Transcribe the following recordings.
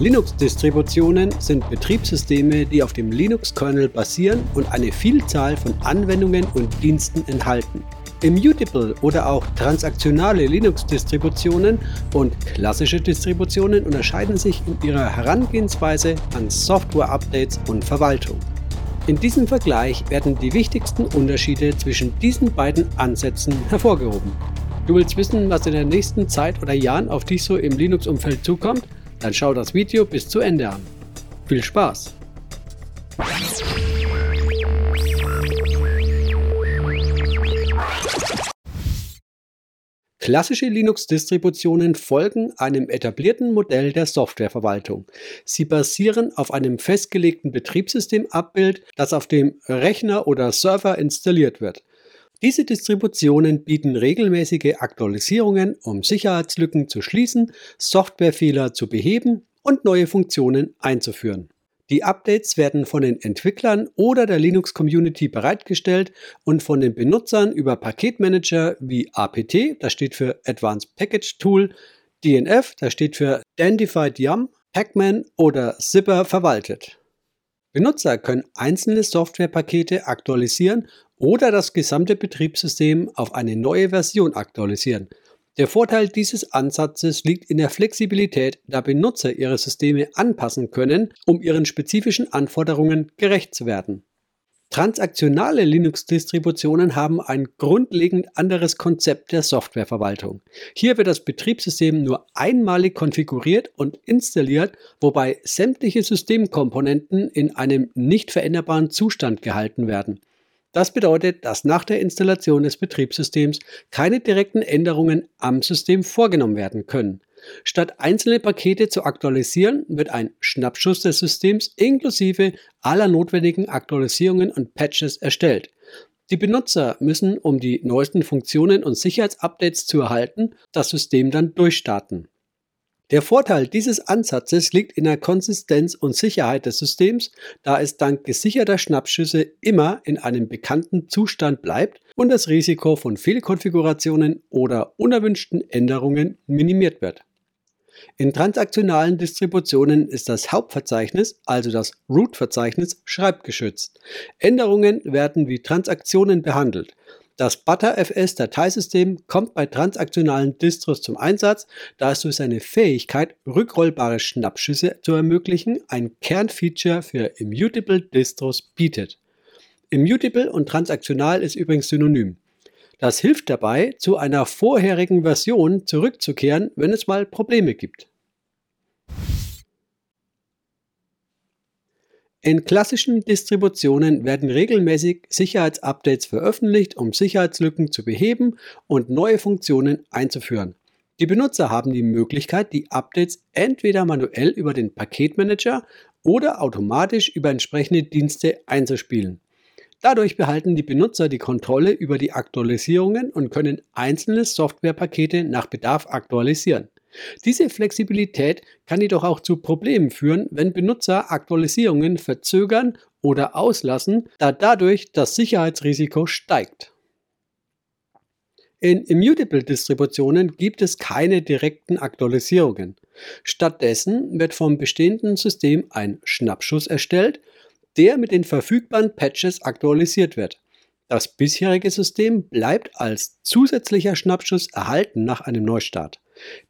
Linux-Distributionen sind Betriebssysteme, die auf dem Linux-Kernel basieren und eine Vielzahl von Anwendungen und Diensten enthalten. Immutable oder auch transaktionale Linux-Distributionen und klassische Distributionen unterscheiden sich in ihrer Herangehensweise an Software-Updates und Verwaltung. In diesem Vergleich werden die wichtigsten Unterschiede zwischen diesen beiden Ansätzen hervorgehoben. Du willst wissen, was in der nächsten Zeit oder Jahren auf dich so im Linux-Umfeld zukommt? Dann schau das Video bis zu Ende an. Viel Spaß! Klassische Linux-Distributionen folgen einem etablierten Modell der Softwareverwaltung. Sie basieren auf einem festgelegten Betriebssystemabbild, das auf dem Rechner oder Server installiert wird. Diese Distributionen bieten regelmäßige Aktualisierungen, um Sicherheitslücken zu schließen, Softwarefehler zu beheben und neue Funktionen einzuführen. Die Updates werden von den Entwicklern oder der Linux-Community bereitgestellt und von den Benutzern über Paketmanager wie APT, das steht für Advanced Package Tool, DNF, das steht für Dandified Yum, Pacman oder Zipper verwaltet. Benutzer können einzelne Softwarepakete aktualisieren oder das gesamte Betriebssystem auf eine neue Version aktualisieren. Der Vorteil dieses Ansatzes liegt in der Flexibilität, da Benutzer ihre Systeme anpassen können, um ihren spezifischen Anforderungen gerecht zu werden. Transaktionale Linux-Distributionen haben ein grundlegend anderes Konzept der Softwareverwaltung. Hier wird das Betriebssystem nur einmalig konfiguriert und installiert, wobei sämtliche Systemkomponenten in einem nicht veränderbaren Zustand gehalten werden. Das bedeutet, dass nach der Installation des Betriebssystems keine direkten Änderungen am System vorgenommen werden können. Statt einzelne Pakete zu aktualisieren, wird ein Schnappschuss des Systems inklusive aller notwendigen Aktualisierungen und Patches erstellt. Die Benutzer müssen, um die neuesten Funktionen und Sicherheitsupdates zu erhalten, das System dann durchstarten. Der Vorteil dieses Ansatzes liegt in der Konsistenz und Sicherheit des Systems, da es dank gesicherter Schnappschüsse immer in einem bekannten Zustand bleibt und das Risiko von Fehlkonfigurationen oder unerwünschten Änderungen minimiert wird. In transaktionalen Distributionen ist das Hauptverzeichnis, also das Root-Verzeichnis, schreibgeschützt. Änderungen werden wie Transaktionen behandelt. Das ButterFS-Dateisystem kommt bei transaktionalen Distros zum Einsatz, da es durch seine Fähigkeit, rückrollbare Schnappschüsse zu ermöglichen, ein Kernfeature für Immutable Distros bietet. Immutable und transaktional ist übrigens synonym. Das hilft dabei, zu einer vorherigen Version zurückzukehren, wenn es mal Probleme gibt. In klassischen Distributionen werden regelmäßig Sicherheitsupdates veröffentlicht, um Sicherheitslücken zu beheben und neue Funktionen einzuführen. Die Benutzer haben die Möglichkeit, die Updates entweder manuell über den Paketmanager oder automatisch über entsprechende Dienste einzuspielen. Dadurch behalten die Benutzer die Kontrolle über die Aktualisierungen und können einzelne Softwarepakete nach Bedarf aktualisieren. Diese Flexibilität kann jedoch auch zu Problemen führen, wenn Benutzer Aktualisierungen verzögern oder auslassen, da dadurch das Sicherheitsrisiko steigt. In Immutable-Distributionen gibt es keine direkten Aktualisierungen. Stattdessen wird vom bestehenden System ein Schnappschuss erstellt, der mit den verfügbaren Patches aktualisiert wird. Das bisherige System bleibt als zusätzlicher Schnappschuss erhalten nach einem Neustart.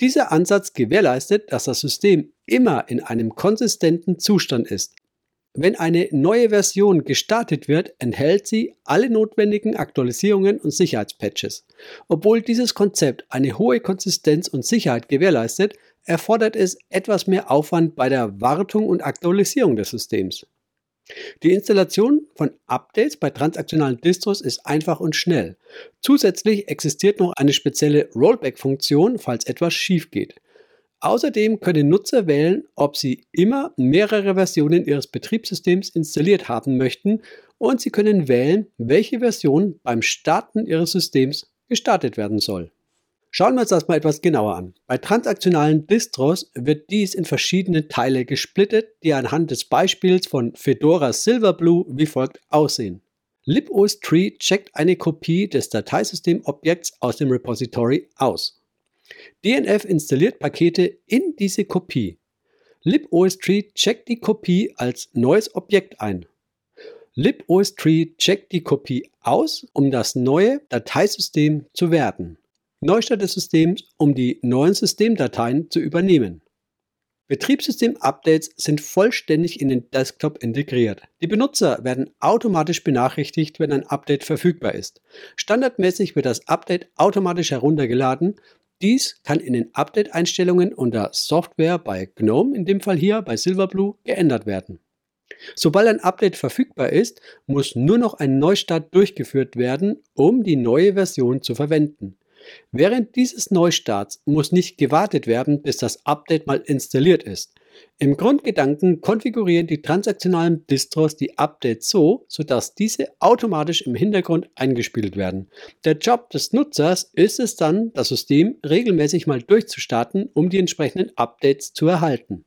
Dieser Ansatz gewährleistet, dass das System immer in einem konsistenten Zustand ist. Wenn eine neue Version gestartet wird, enthält sie alle notwendigen Aktualisierungen und Sicherheitspatches. Obwohl dieses Konzept eine hohe Konsistenz und Sicherheit gewährleistet, erfordert es etwas mehr Aufwand bei der Wartung und Aktualisierung des Systems. Die Installation von Updates bei transaktionalen Distros ist einfach und schnell. Zusätzlich existiert noch eine spezielle Rollback-Funktion, falls etwas schief geht. Außerdem können Nutzer wählen, ob sie immer mehrere Versionen ihres Betriebssystems installiert haben möchten und sie können wählen, welche Version beim Starten ihres Systems gestartet werden soll. Schauen wir uns das mal etwas genauer an. Bei transaktionalen Distros wird dies in verschiedene Teile gesplittet, die anhand des Beispiels von Fedora Silverblue wie folgt aussehen. libOS-Tree checkt eine Kopie des Dateisystemobjekts aus dem Repository aus. DNF installiert Pakete in diese Kopie. libOS-Tree checkt die Kopie als neues Objekt ein. libOS-Tree checkt die Kopie aus, um das neue Dateisystem zu werten. Neustart des Systems, um die neuen Systemdateien zu übernehmen. Betriebssystem-Updates sind vollständig in den Desktop integriert. Die Benutzer werden automatisch benachrichtigt, wenn ein Update verfügbar ist. Standardmäßig wird das Update automatisch heruntergeladen. Dies kann in den Update-Einstellungen unter Software bei GNOME, in dem Fall hier bei Silverblue, geändert werden. Sobald ein Update verfügbar ist, muss nur noch ein Neustart durchgeführt werden, um die neue Version zu verwenden. Während dieses Neustarts muss nicht gewartet werden, bis das Update mal installiert ist. Im Grundgedanken konfigurieren die transaktionalen Distros die Updates so, sodass diese automatisch im Hintergrund eingespielt werden. Der Job des Nutzers ist es dann, das System regelmäßig mal durchzustarten, um die entsprechenden Updates zu erhalten.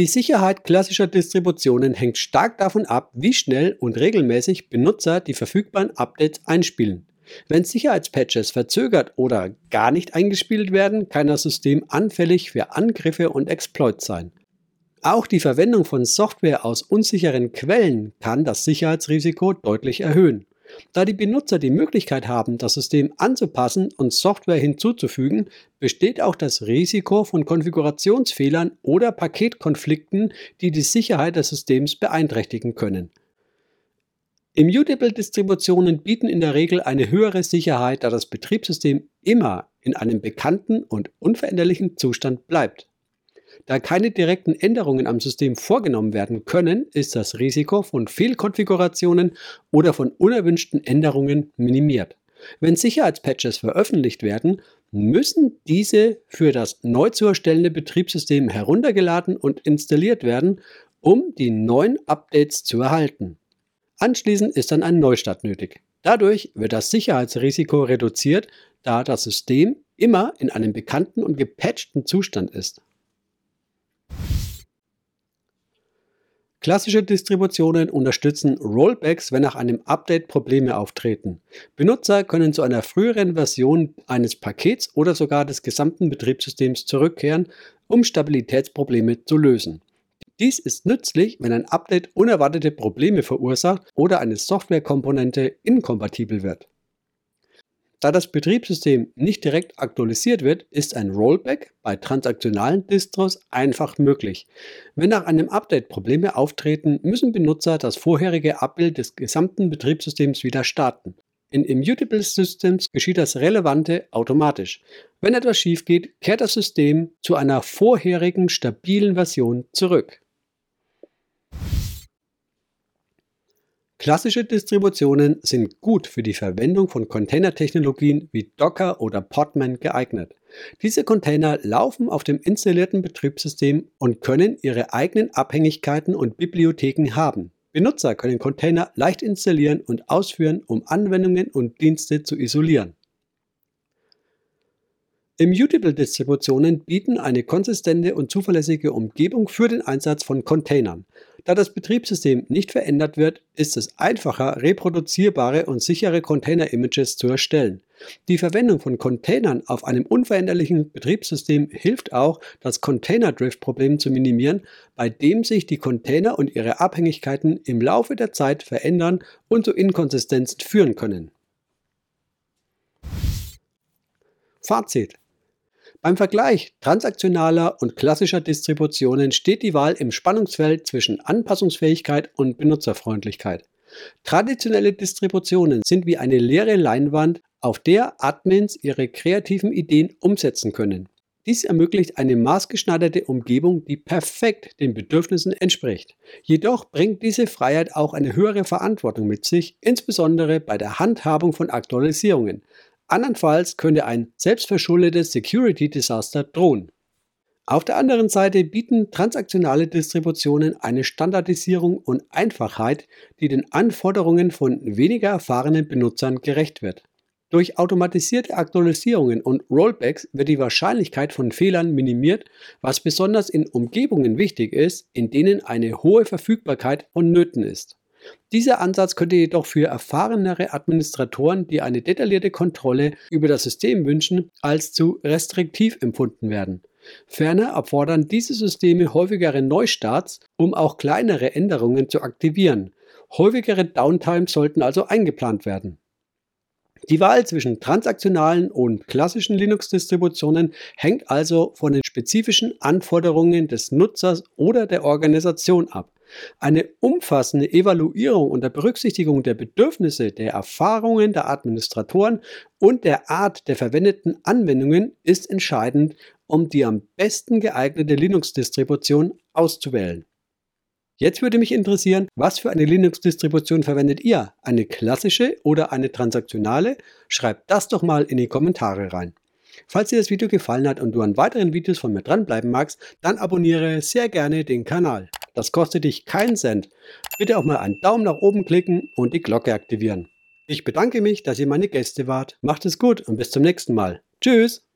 Die Sicherheit klassischer Distributionen hängt stark davon ab, wie schnell und regelmäßig Benutzer die verfügbaren Updates einspielen. Wenn Sicherheitspatches verzögert oder gar nicht eingespielt werden, kann das System anfällig für Angriffe und Exploits sein. Auch die Verwendung von Software aus unsicheren Quellen kann das Sicherheitsrisiko deutlich erhöhen. Da die Benutzer die Möglichkeit haben, das System anzupassen und Software hinzuzufügen, besteht auch das Risiko von Konfigurationsfehlern oder Paketkonflikten, die die Sicherheit des Systems beeinträchtigen können. Immutable-Distributionen bieten in der Regel eine höhere Sicherheit, da das Betriebssystem immer in einem bekannten und unveränderlichen Zustand bleibt. Da keine direkten Änderungen am System vorgenommen werden können, ist das Risiko von Fehlkonfigurationen oder von unerwünschten Änderungen minimiert. Wenn Sicherheitspatches veröffentlicht werden, müssen diese für das neu zu erstellende Betriebssystem heruntergeladen und installiert werden, um die neuen Updates zu erhalten. Anschließend ist dann ein Neustart nötig. Dadurch wird das Sicherheitsrisiko reduziert, da das System immer in einem bekannten und gepatchten Zustand ist. Klassische Distributionen unterstützen Rollbacks, wenn nach einem Update Probleme auftreten. Benutzer können zu einer früheren Version eines Pakets oder sogar des gesamten Betriebssystems zurückkehren, um Stabilitätsprobleme zu lösen. Dies ist nützlich, wenn ein Update unerwartete Probleme verursacht oder eine Softwarekomponente inkompatibel wird. Da das Betriebssystem nicht direkt aktualisiert wird, ist ein Rollback bei transaktionalen Distros einfach möglich. Wenn nach einem Update Probleme auftreten, müssen Benutzer das vorherige Abbild des gesamten Betriebssystems wieder starten. In Immutable Systems geschieht das Relevante automatisch. Wenn etwas schief geht, kehrt das System zu einer vorherigen stabilen Version zurück. Klassische Distributionen sind gut für die Verwendung von Containertechnologien wie Docker oder Podman geeignet. Diese Container laufen auf dem installierten Betriebssystem und können ihre eigenen Abhängigkeiten und Bibliotheken haben. Benutzer können Container leicht installieren und ausführen, um Anwendungen und Dienste zu isolieren. Immutable-Distributionen bieten eine konsistente und zuverlässige Umgebung für den Einsatz von Containern. Da das Betriebssystem nicht verändert wird, ist es einfacher, reproduzierbare und sichere Container-Images zu erstellen. Die Verwendung von Containern auf einem unveränderlichen Betriebssystem hilft auch, das Container-Drift-Problem zu minimieren, bei dem sich die Container und ihre Abhängigkeiten im Laufe der Zeit verändern und zu Inkonsistenzen führen können. Fazit beim Vergleich transaktionaler und klassischer Distributionen steht die Wahl im Spannungsfeld zwischen Anpassungsfähigkeit und Benutzerfreundlichkeit. Traditionelle Distributionen sind wie eine leere Leinwand, auf der Admins ihre kreativen Ideen umsetzen können. Dies ermöglicht eine maßgeschneiderte Umgebung, die perfekt den Bedürfnissen entspricht. Jedoch bringt diese Freiheit auch eine höhere Verantwortung mit sich, insbesondere bei der Handhabung von Aktualisierungen. Andernfalls könnte ein selbstverschuldetes Security-Desaster drohen. Auf der anderen Seite bieten transaktionale Distributionen eine Standardisierung und Einfachheit, die den Anforderungen von weniger erfahrenen Benutzern gerecht wird. Durch automatisierte Aktualisierungen und Rollbacks wird die Wahrscheinlichkeit von Fehlern minimiert, was besonders in Umgebungen wichtig ist, in denen eine hohe Verfügbarkeit vonnöten ist. Dieser Ansatz könnte jedoch für erfahrenere Administratoren, die eine detaillierte Kontrolle über das System wünschen, als zu restriktiv empfunden werden. Ferner erfordern diese Systeme häufigere Neustarts, um auch kleinere Änderungen zu aktivieren. Häufigere Downtimes sollten also eingeplant werden. Die Wahl zwischen transaktionalen und klassischen Linux-Distributionen hängt also von den spezifischen Anforderungen des Nutzers oder der Organisation ab. Eine umfassende Evaluierung unter Berücksichtigung der Bedürfnisse, der Erfahrungen der Administratoren und der Art der verwendeten Anwendungen ist entscheidend, um die am besten geeignete Linux-Distribution auszuwählen. Jetzt würde mich interessieren, was für eine Linux-Distribution verwendet ihr? Eine klassische oder eine transaktionale? Schreibt das doch mal in die Kommentare rein. Falls dir das Video gefallen hat und du an weiteren Videos von mir dranbleiben magst, dann abonniere sehr gerne den Kanal. Das kostet dich keinen Cent. Bitte auch mal einen Daumen nach oben klicken und die Glocke aktivieren. Ich bedanke mich, dass ihr meine Gäste wart. Macht es gut und bis zum nächsten Mal. Tschüss!